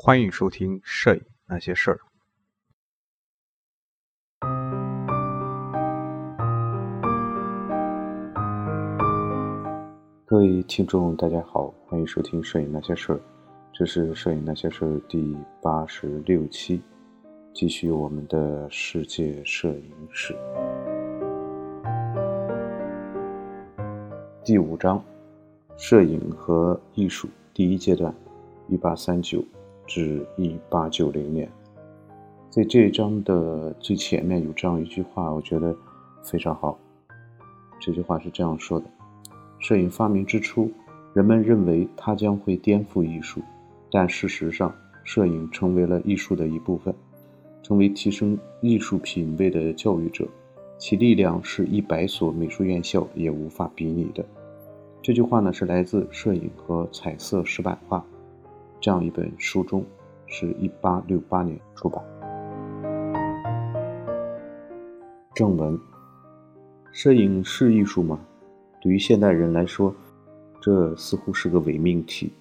欢迎收听《摄影那些事儿》。各位听众，大家好，欢迎收听《摄影那些事儿》，这是《摄影那些事儿》第八十六期，继续我们的世界摄影史。第五章：摄影和艺术第一阶段，一八三九至一八九零年。在这一章的最前面有这样一句话，我觉得非常好。这句话是这样说的。摄影发明之初，人们认为它将会颠覆艺术，但事实上，摄影成为了艺术的一部分，成为提升艺术品味的教育者，其力量是一百所美术院校也无法比拟的。这句话呢，是来自《摄影和彩色石板画》这样一本书中，是一八六八年出版。正文：摄影是艺术吗？对于现代人来说，这似乎是个伪命题，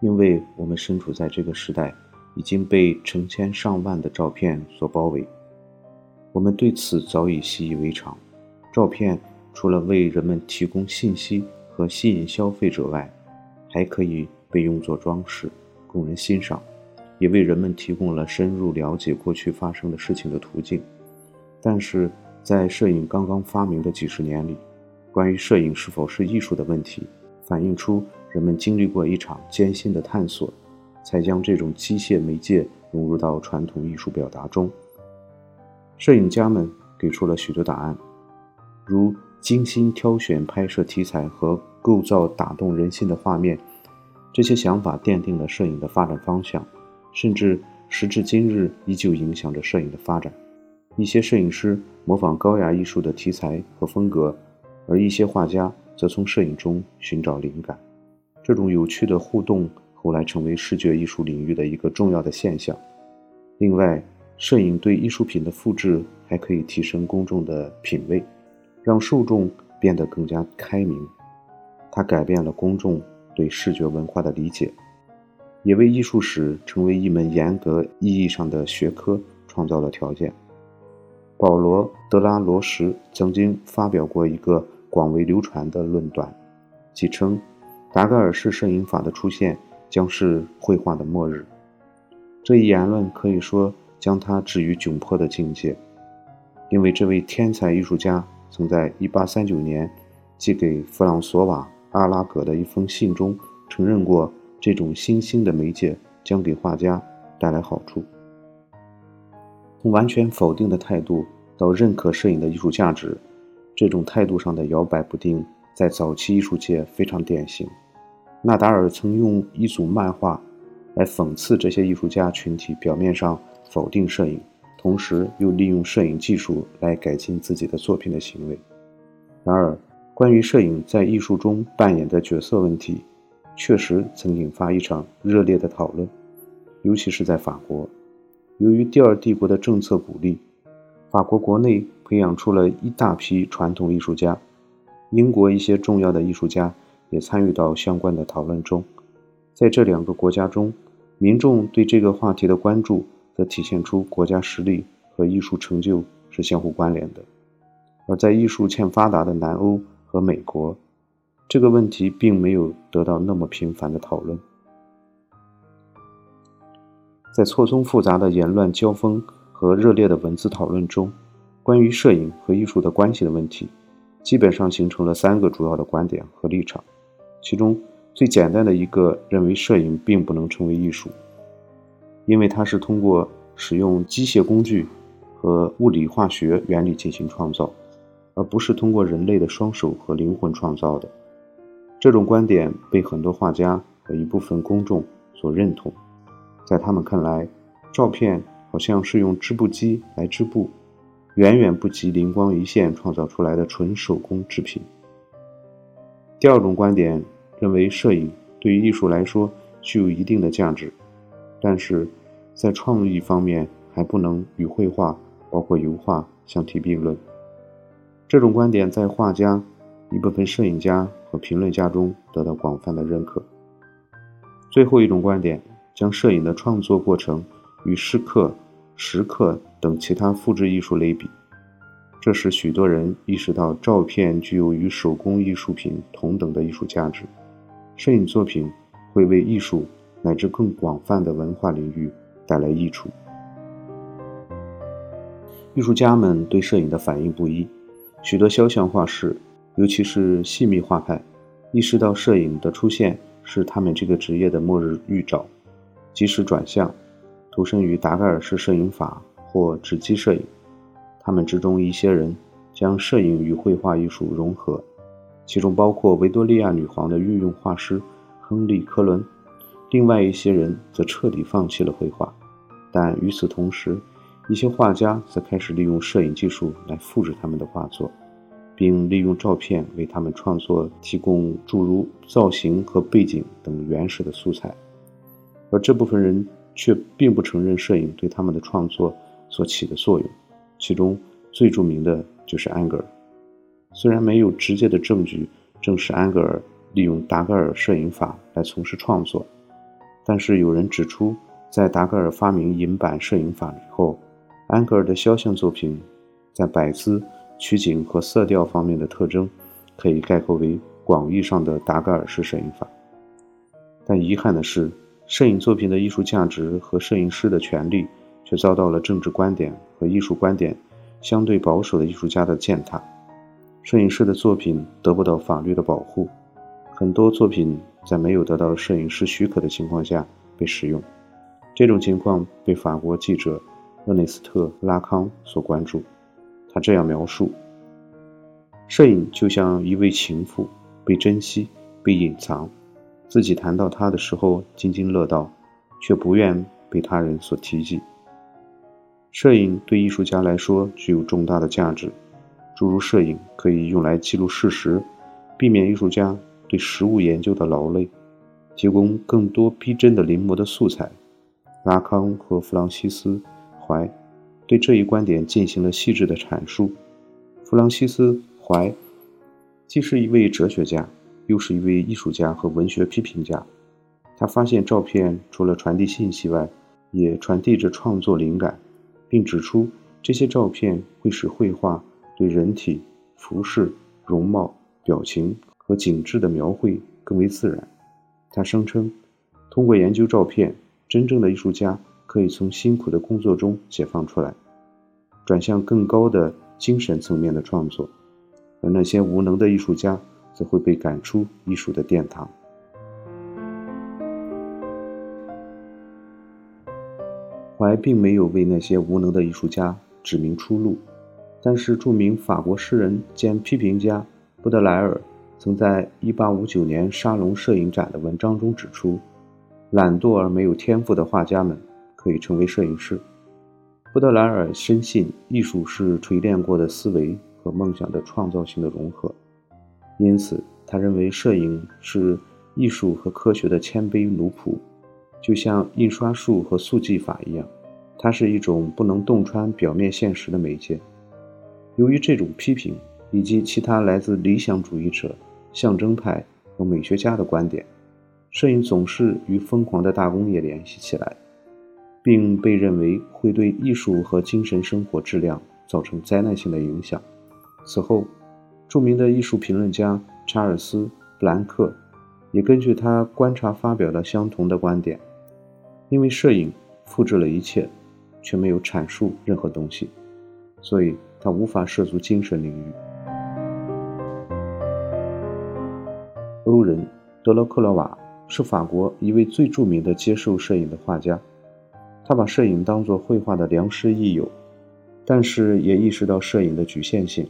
因为我们身处在这个时代，已经被成千上万的照片所包围。我们对此早已习以为常。照片除了为人们提供信息和吸引消费者外，还可以被用作装饰，供人欣赏，也为人们提供了深入了解过去发生的事情的途径。但是在摄影刚刚发明的几十年里，关于摄影是否是艺术的问题，反映出人们经历过一场艰辛的探索，才将这种机械媒介融入到传统艺术表达中。摄影家们给出了许多答案，如精心挑选拍摄题材和构造打动人心的画面，这些想法奠定了摄影的发展方向，甚至时至今日依旧影响着摄影的发展。一些摄影师模仿高雅艺术的题材和风格。而一些画家则从摄影中寻找灵感，这种有趣的互动后来成为视觉艺术领域的一个重要的现象。另外，摄影对艺术品的复制还可以提升公众的品味，让受众变得更加开明。它改变了公众对视觉文化的理解，也为艺术史成为一门严格意义上的学科创造了条件。保罗·德拉罗什曾经发表过一个。广为流传的论断，即称达盖尔式摄影法的出现将是绘画的末日。这一言论可以说将他置于窘迫的境界，因为这位天才艺术家曾在1839年寄给弗朗索瓦·阿拉格的一封信中承认过，这种新兴的媒介将给画家带来好处。从完全否定的态度到认可摄影的艺术价值。这种态度上的摇摆不定，在早期艺术界非常典型。纳达尔曾用一组漫画来讽刺这些艺术家群体表面上否定摄影，同时又利用摄影技术来改进自己的作品的行为。然而，关于摄影在艺术中扮演的角色问题，确实曾引发一场热烈的讨论，尤其是在法国。由于第二帝国的政策鼓励，法国国内。培养出了一大批传统艺术家，英国一些重要的艺术家也参与到相关的讨论中。在这两个国家中，民众对这个话题的关注，则体现出国家实力和艺术成就是相互关联的。而在艺术欠发达的南欧和美国，这个问题并没有得到那么频繁的讨论。在错综复杂的言论交锋和热烈的文字讨论中。关于摄影和艺术的关系的问题，基本上形成了三个主要的观点和立场。其中最简单的一个认为，摄影并不能成为艺术，因为它是通过使用机械工具和物理化学原理进行创造，而不是通过人类的双手和灵魂创造的。这种观点被很多画家和一部分公众所认同。在他们看来，照片好像是用织布机来织布。远远不及灵光一现创造出来的纯手工制品。第二种观点认为，摄影对于艺术来说具有一定的价值，但是在创意方面还不能与绘画，包括油画相提并论。这种观点在画家、一部分摄影家和评论家中得到广泛的认可。最后一种观点将摄影的创作过程与诗刻、石刻等其他复制艺术类比，这使许多人意识到照片具有与手工艺术品同等的艺术价值。摄影作品会为艺术乃至更广泛的文化领域带来益处。艺术家们对摄影的反应不一，许多肖像画师，尤其是细密画派，意识到摄影的出现是他们这个职业的末日预兆，及时转向，投身于达盖尔式摄影法或纸基摄影。他们之中一些人将摄影与绘画艺术融合，其中包括维多利亚女皇的御用画师亨利·科伦。另外一些人则彻底放弃了绘画，但与此同时。一些画家则开始利用摄影技术来复制他们的画作，并利用照片为他们创作提供诸如造型和背景等原始的素材。而这部分人却并不承认摄影对他们的创作所起的作用。其中最著名的就是安格尔。虽然没有直接的证据证实安格尔利用达盖尔摄影法来从事创作，但是有人指出，在达盖尔发明银版摄影法以后。安格尔的肖像作品，在摆姿、取景和色调方面的特征，可以概括为广义上的达盖尔式摄影法。但遗憾的是，摄影作品的艺术价值和摄影师的权利，却遭到了政治观点和艺术观点相对保守的艺术家的践踏。摄影师的作品得不到法律的保护，很多作品在没有得到摄影师许可的情况下被使用。这种情况被法国记者。厄内斯特·拉康所关注，他这样描述：摄影就像一位情妇，被珍惜、被隐藏，自己谈到他的时候津津乐道，却不愿被他人所提及。摄影对艺术家来说具有重大的价值，诸如摄影可以用来记录事实，避免艺术家对实物研究的劳累，提供更多逼真的临摹的素材。拉康和弗朗西斯。怀对这一观点进行了细致的阐述。弗朗西斯·怀既是一位哲学家，又是一位艺术家和文学批评家。他发现照片除了传递信息外，也传递着创作灵感，并指出这些照片会使绘画对人体、服饰、容貌、表情和景致的描绘更为自然。他声称，通过研究照片，真正的艺术家。可以从辛苦的工作中解放出来，转向更高的精神层面的创作，而那些无能的艺术家则会被赶出艺术的殿堂。怀并没有为那些无能的艺术家指明出路，但是著名法国诗人兼批评家布德莱尔曾在1859年沙龙摄影展的文章中指出，懒惰而没有天赋的画家们。可以成为摄影师。布德莱尔深信，艺术是锤炼过的思维和梦想的创造性的融合，因此他认为摄影是艺术和科学的谦卑奴仆，就像印刷术和速记法一样，它是一种不能洞穿表面现实的媒介。由于这种批评以及其他来自理想主义者、象征派和美学家的观点，摄影总是与疯狂的大工业联系起来。并被认为会对艺术和精神生活质量造成灾难性的影响。此后，著名的艺术评论家查尔斯·布兰克也根据他观察发表了相同的观点。因为摄影复制了一切，却没有阐述任何东西，所以他无法涉足精神领域。欧人德罗克洛瓦是法国一位最著名的接受摄影的画家。他把摄影当作绘画的良师益友，但是也意识到摄影的局限性。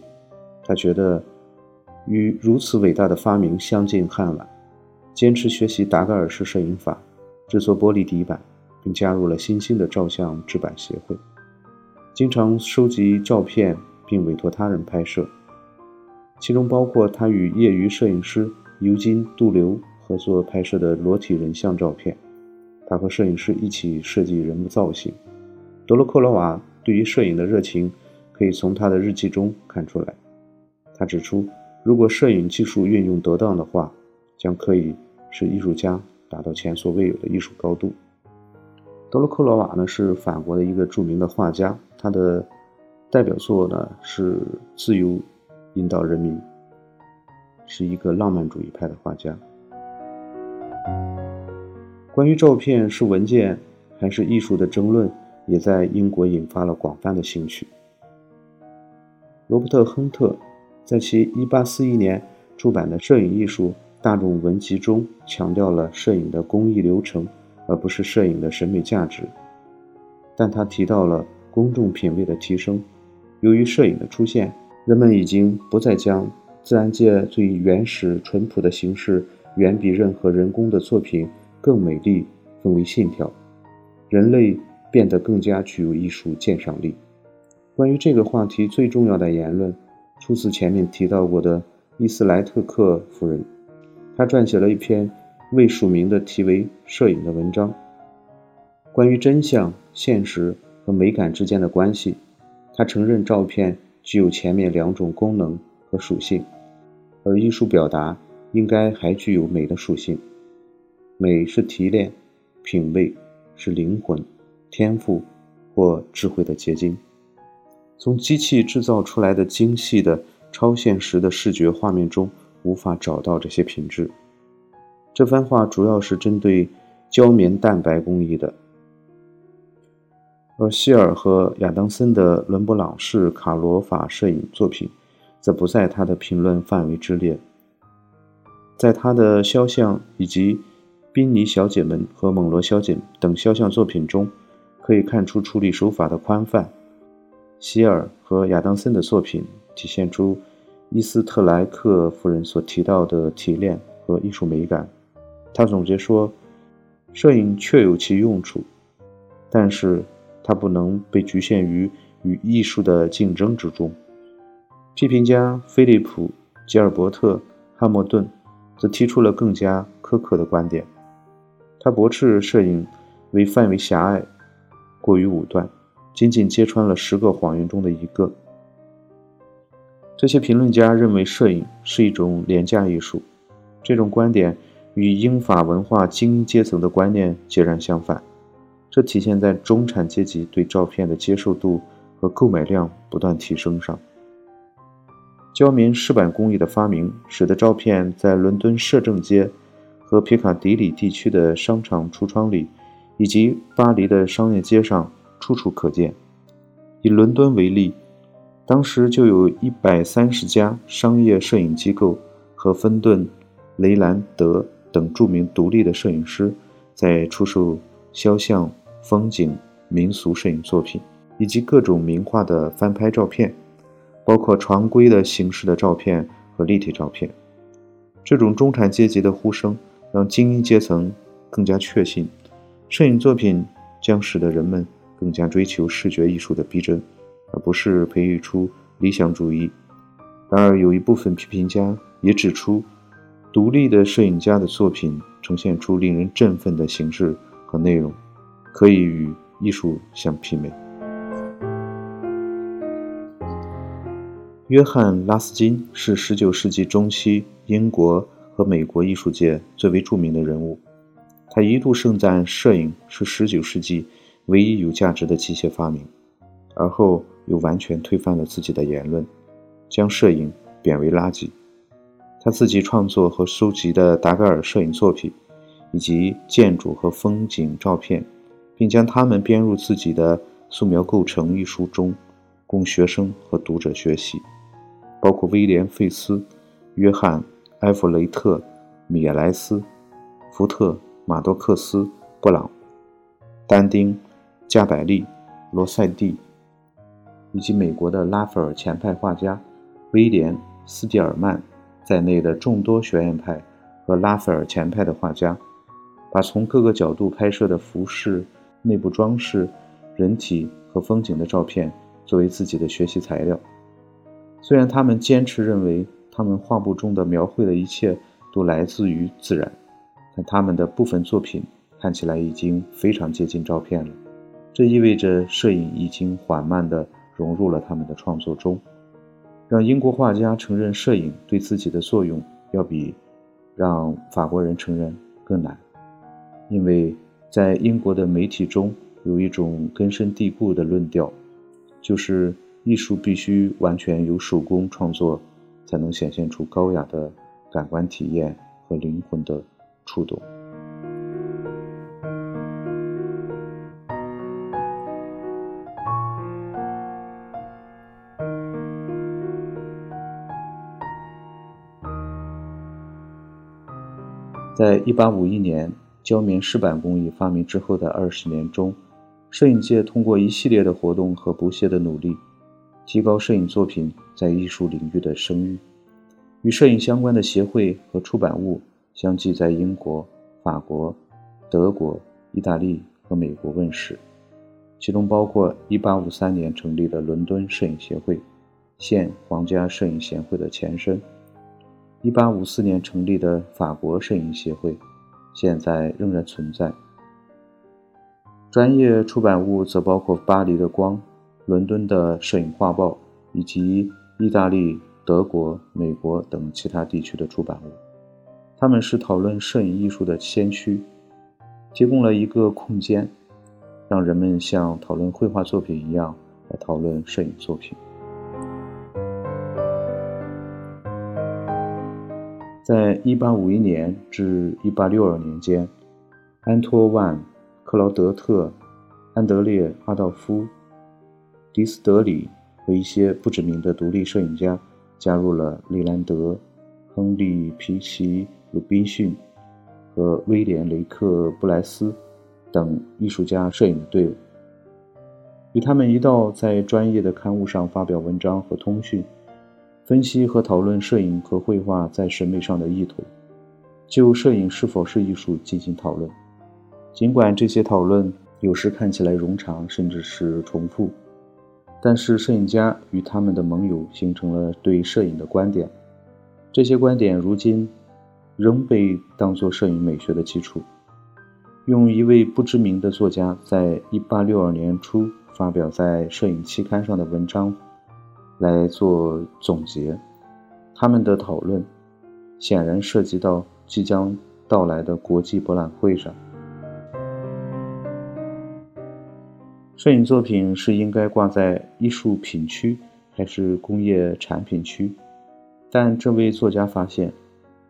他觉得与如此伟大的发明相近汉晚，坚持学习达盖尔式摄影法，制作玻璃底板，并加入了新兴的照相制版协会，经常收集照片并委托他人拍摄，其中包括他与业余摄影师尤金·杜留合作拍摄的裸体人像照片。他和摄影师一起设计人物造型。德罗克罗瓦对于摄影的热情可以从他的日记中看出来。他指出，如果摄影技术运用得当的话，将可以使艺术家达到前所未有的艺术高度。德罗克罗瓦呢是法国的一个著名的画家，他的代表作呢是《自由引导人民》，是一个浪漫主义派的画家。关于照片是文件还是艺术的争论，也在英国引发了广泛的兴趣。罗伯特·亨特在其1841年出版的《摄影艺术大众文集》中强调了摄影的工艺流程。而不是摄影的审美价值，但他提到了公众品味的提升。由于摄影的出现，人们已经不再将自然界最原始淳朴的形式远比任何人工的作品更美丽分为信条。人类变得更加具有艺术鉴赏力。关于这个话题最重要的言论，出自前面提到过的伊斯莱特克夫人，她撰写了一篇。未署名的题为“摄影”的文章，关于真相、现实和美感之间的关系，他承认照片具有前面两种功能和属性，而艺术表达应该还具有美的属性。美是提炼、品味，是灵魂、天赋或智慧的结晶。从机器制造出来的精细的超现实的视觉画面中，无法找到这些品质。这番话主要是针对胶棉蛋白工艺的，而希尔和亚当森的伦勃朗式卡罗法摄影作品，则不在他的评论范围之列。在他的肖像以及宾尼小姐们和蒙罗小姐等肖像作品中，可以看出处理手法的宽泛。希尔和亚当森的作品体现出伊斯特莱克夫人所提到的提炼和艺术美感。他总结说：“摄影确有其用处，但是它不能被局限于与艺术的竞争之中。”批评家菲利普·吉尔伯特·汉默顿则提出了更加苛刻的观点。他驳斥摄影为范围狭隘、过于武断，仅仅揭穿了十个谎言中的一个。这些评论家认为摄影是一种廉价艺术，这种观点。与英法文化精英阶层的观念截然相反，这体现在中产阶级对照片的接受度和购买量不断提升上。胶棉湿板工艺的发明，使得照片在伦敦摄政街和皮卡迪里地区的商场橱窗里，以及巴黎的商业街上处处可见。以伦敦为例，当时就有一百三十家商业摄影机构和芬顿、雷兰德。等著名独立的摄影师在出售肖像、风景、民俗摄影作品，以及各种名画的翻拍照片，包括常规的形式的照片和立体照片。这种中产阶级的呼声让精英阶层更加确信，摄影作品将使得人们更加追求视觉艺术的逼真，而不是培育出理想主义。然而，有一部分批评家也指出。独立的摄影家的作品呈现出令人振奋的形式和内容，可以与艺术相媲美。约翰·拉斯金是19世纪中期英国和美国艺术界最为著名的人物，他一度盛赞摄影是19世纪唯一有价值的机械发明，而后又完全推翻了自己的言论，将摄影贬为垃圾。他自己创作和收集的达盖尔摄影作品，以及建筑和风景照片，并将它们编入自己的素描构成一书中，供学生和读者学习。包括威廉·费斯、约翰·埃弗雷特、米莱斯、福特、马多克斯、布朗、丹丁、加百利、罗塞蒂，以及美国的拉斐尔前派画家威廉·斯蒂尔曼。在内的众多学院派和拉斐尔前派的画家，把从各个角度拍摄的服饰、内部装饰、人体和风景的照片作为自己的学习材料。虽然他们坚持认为他们画布中的描绘的一切都来自于自然，但他们的部分作品看起来已经非常接近照片了。这意味着摄影已经缓慢地融入了他们的创作中。让英国画家承认摄影对自己的作用，要比让法国人承认更难，因为在英国的媒体中有一种根深蒂固的论调，就是艺术必须完全由手工创作，才能显现出高雅的感官体验和灵魂的触动。在一八五一年胶棉湿板工艺发明之后的二十年中，摄影界通过一系列的活动和不懈的努力，提高摄影作品在艺术领域的声誉。与摄影相关的协会和出版物相继在英国、法国、德国、意大利和美国问世，其中包括一八五三年成立的伦敦摄影协会，现皇家摄影协会的前身。一八五四年成立的法国摄影协会，现在仍然存在。专业出版物则包括巴黎的《光》、伦敦的《摄影画报》，以及意大利、德国、美国等其他地区的出版物。他们是讨论摄影艺术的先驱，提供了一个空间，让人们像讨论绘画作品一样来讨论摄影作品。在1851年至1862年间，安托万·克劳德特、安德烈·阿道夫·迪斯德里和一些不知名的独立摄影家加入了利兰德·亨利·皮奇·鲁宾逊和威廉·雷克·布莱斯等艺术家摄影的队伍，与他们一道在专业的刊物上发表文章和通讯。分析和讨论摄影和绘画在审美上的意图，就摄影是否是艺术进行讨论。尽管这些讨论有时看起来冗长，甚至是重复，但是摄影家与他们的盟友形成了对摄影的观点。这些观点如今仍被当作摄影美学的基础。用一位不知名的作家在1862年初发表在摄影期刊上的文章。来做总结，他们的讨论显然涉及到即将到来的国际博览会上。摄影作品是应该挂在艺术品区还是工业产品区？但这位作家发现，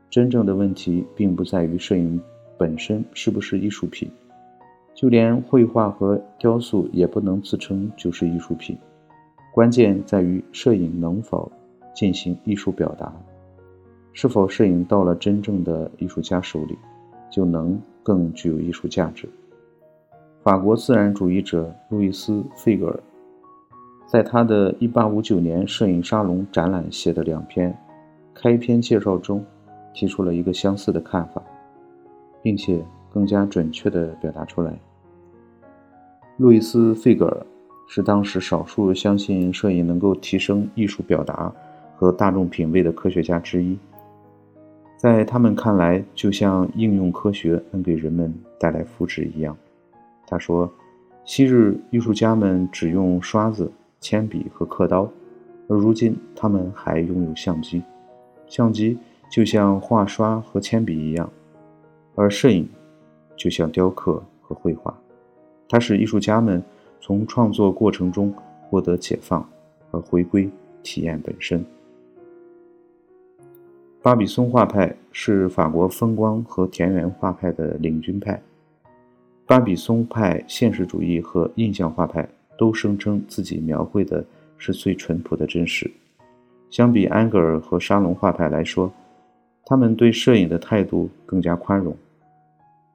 真正的问题并不在于摄影本身是不是艺术品，就连绘画和雕塑也不能自称就是艺术品。关键在于摄影能否进行艺术表达，是否摄影到了真正的艺术家手里，就能更具有艺术价值。法国自然主义者路易斯·费格尔在他的1859年摄影沙龙展览写的两篇开篇介绍中，提出了一个相似的看法，并且更加准确地表达出来。路易斯·费格尔。是当时少数相信摄影能够提升艺术表达和大众品味的科学家之一。在他们看来，就像应用科学能给人们带来福祉一样。他说：“昔日艺术家们只用刷子、铅笔和刻刀，而如今他们还拥有相机。相机就像画刷和铅笔一样，而摄影就像雕刻和绘画。它使艺术家们。”从创作过程中获得解放和回归体验本身。巴比松画派是法国风光和田园画派的领军派。巴比松派现实主义和印象画派都声称自己描绘的是最淳朴的真实。相比安格尔和沙龙画派来说，他们对摄影的态度更加宽容。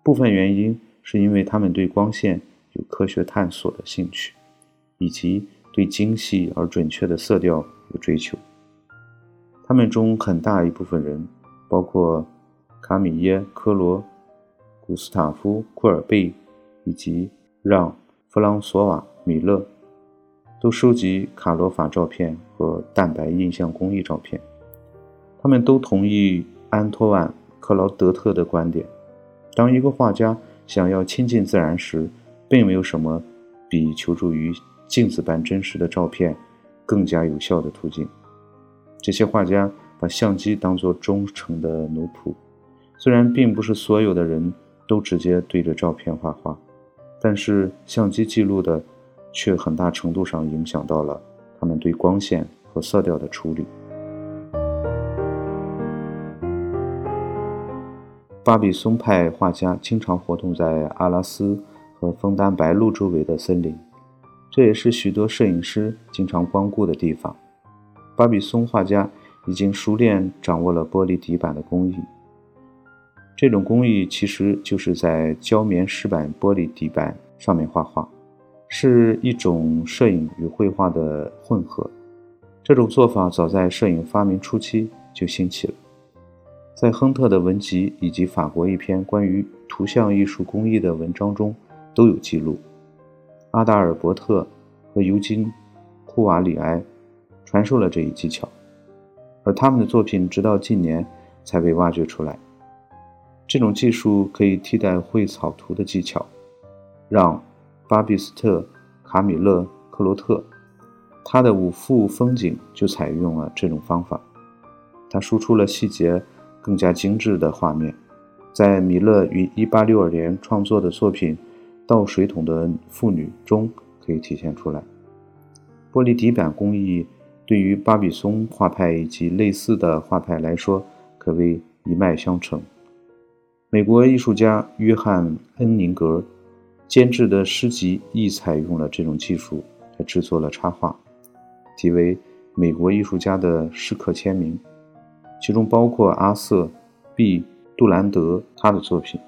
部分原因是因为他们对光线。有科学探索的兴趣，以及对精细而准确的色调有追求。他们中很大一部分人，包括卡米耶·科罗、古斯塔夫·库尔贝以及让·弗朗索瓦·米勒，都收集卡罗法照片和蛋白印象工艺照片。他们都同意安托万·克劳德特的观点：当一个画家想要亲近自然时，并没有什么比求助于镜子般真实的照片更加有效的途径。这些画家把相机当作忠诚的奴仆，虽然并不是所有的人都直接对着照片画画，但是相机记录的却很大程度上影响到了他们对光线和色调的处理。巴比松派画家经常活动在阿拉斯和枫丹白露周围的森林，这也是许多摄影师经常光顾的地方。巴比松画家已经熟练掌握了玻璃底板的工艺。这种工艺其实就是在胶棉石板玻璃底板上面画画，是一种摄影与绘画的混合。这种做法早在摄影发明初期就兴起了，在亨特的文集以及法国一篇关于图像艺术工艺的文章中都有记录。阿达尔伯特和尤金·库瓦里埃传授了这一技巧，而他们的作品直到近年才被挖掘出来。这种技术可以替代绘草图的技巧，让巴比斯特·卡米勒·克罗特，他的五幅风景就采用了这种方法。他输出了细节更加精致的画面，在米勒于1862年创作的作品《倒水桶的妇女》中可以体现出来。玻璃底板工艺对于巴比松画派以及类似的画派来说，可谓一脉相承。美国艺术家约翰·恩宁格监制的诗集亦采用了这种技术来制作了插画，题为《美国艺术家的诗刻签名》，其中包括阿瑟 ·B· 杜兰德他的作品。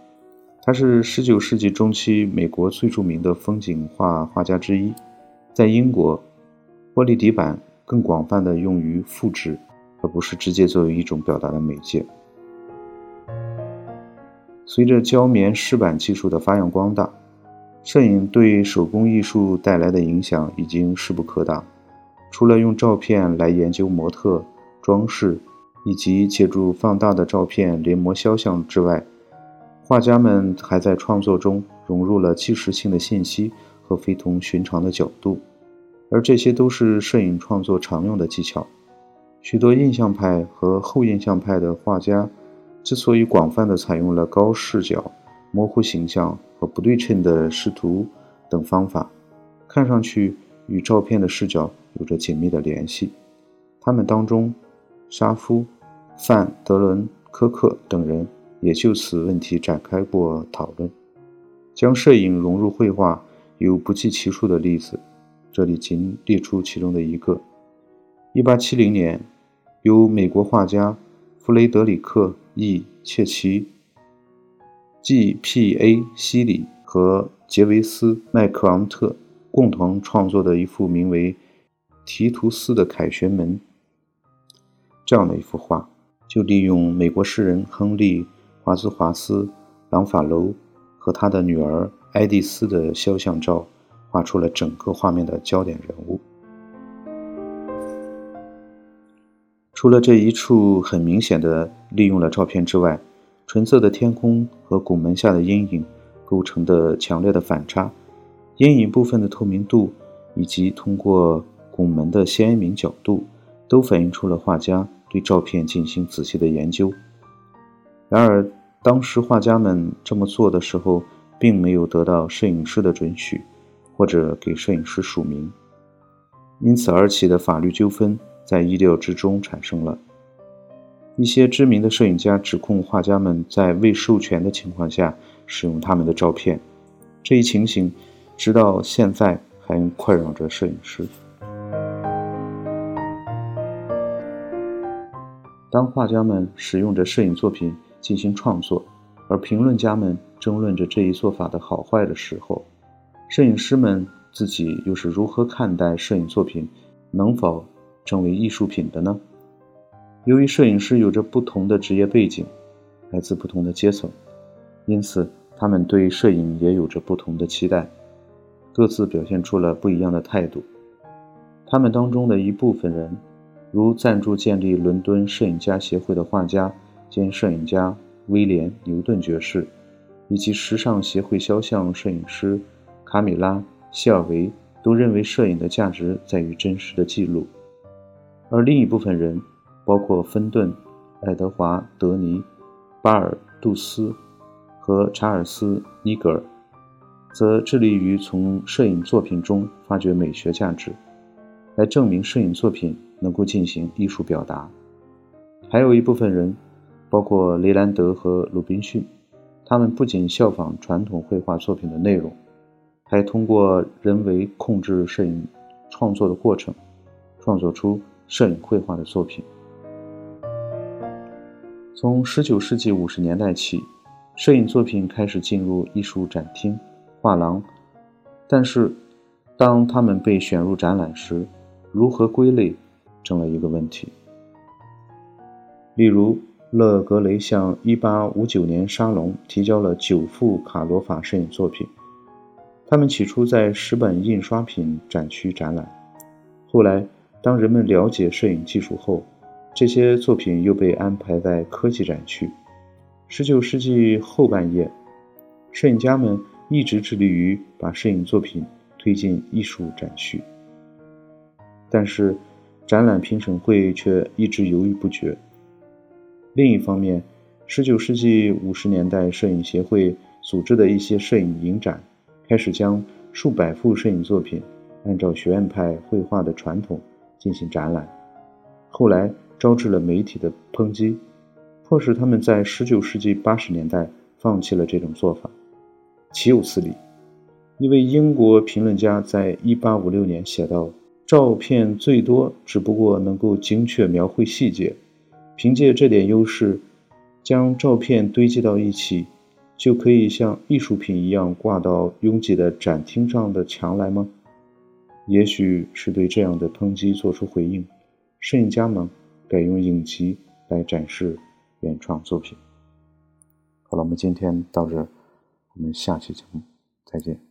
他是19世纪中期美国最著名的风景画画家之一。在英国，玻璃底板更广泛的用于复制，而不是直接作为一种表达的媒介。随着胶棉湿板技术的发扬光大，摄影对手工艺术带来的影响已经势不可挡。除了用照片来研究模特、装饰，以及借助放大的照片临摹肖像之外，画家们还在创作中融入了纪实性的信息和非同寻常的角度，而这些都是摄影创作常用的技巧。许多印象派和后印象派的画家。之所以广泛地采用了高视角、模糊形象和不对称的视图等方法，看上去与照片的视角有着紧密的联系。他们当中，沙夫、范·德伦科克等人也就此问题展开过讨论。将摄影融入绘画有不计其数的例子，这里仅列出其中的一个：1870年，由美国画家弗雷德里克。E. 切奇、G.P.A. 西里和杰维斯·麦克昂特共同创作的一幅名为《提图斯的凯旋门》这样的一幅画，就利用美国诗人亨利·华兹华斯·朗法楼和他的女儿爱丽丝的肖像照，画出了整个画面的焦点人物。除了这一处很明显的利用了照片之外，纯色的天空和拱门下的阴影构成的强烈的反差，阴影部分的透明度以及通过拱门的鲜明角度，都反映出了画家对照片进行仔细的研究。然而，当时画家们这么做的时候，并没有得到摄影师的准许，或者给摄影师署名，因此而起的法律纠纷。在意料之中产生了。一些知名的摄影家指控画家们在未授权的情况下使用他们的照片，这一情形直到现在还困扰着摄影师。当画家们使用着摄影作品进行创作，而评论家们争论着这一做法的好坏的时候，摄影师们自己又是如何看待摄影作品能否？成为艺术品的呢？由于摄影师有着不同的职业背景，来自不同的阶层，因此他们对摄影也有着不同的期待，各自表现出了不一样的态度。他们当中的一部分人，如赞助建立伦敦摄影家协会的画家兼摄影家威廉·牛顿爵士，以及时尚协会肖像摄影师卡米拉·希尔维，都认为摄影的价值在于真实的记录。而另一部分人，包括芬顿、爱德华·德尼、巴尔杜斯和查尔斯·尼格尔，则致力于从摄影作品中发掘美学价值，来证明摄影作品能够进行艺术表达。还有一部分人，包括雷兰德和鲁滨逊，他们不仅效仿传统绘画作品的内容，还通过人为控制摄影创作的过程，创作出摄影绘画的作品。从19世纪50年代起，摄影作品开始进入艺术展厅。画廊，但是当他们被选入展览时，如何归类成了一个问题。例如，勒格雷向1859年沙龙提交了九幅卡罗法摄影作品，他们起初在十本印刷品展区展览，后来当人们了解摄影技术后，这些作品又被安排在科技展区。19世纪后半叶，摄影家们。一直致力于把摄影作品推进艺术展区，但是展览评审会却一直犹豫不决。另一方面，19世纪50年代摄影协会组织的一些摄影影展开始将数百幅摄影作品按照学院派绘画的传统进行展览，后来招致了媒体的抨击，迫使他们在19世纪80年代放弃了这种做法。岂有此理！一位英国评论家在1856年写道：“照片最多只不过能够精确描绘细节，凭借这点优势，将照片堆积到一起，就可以像艺术品一样挂到拥挤的展厅上的墙来吗？”也许是对这样的抨击做出回应，摄影家们改用影集来展示原创作品。好了，我们今天到这。我们下期节目再见。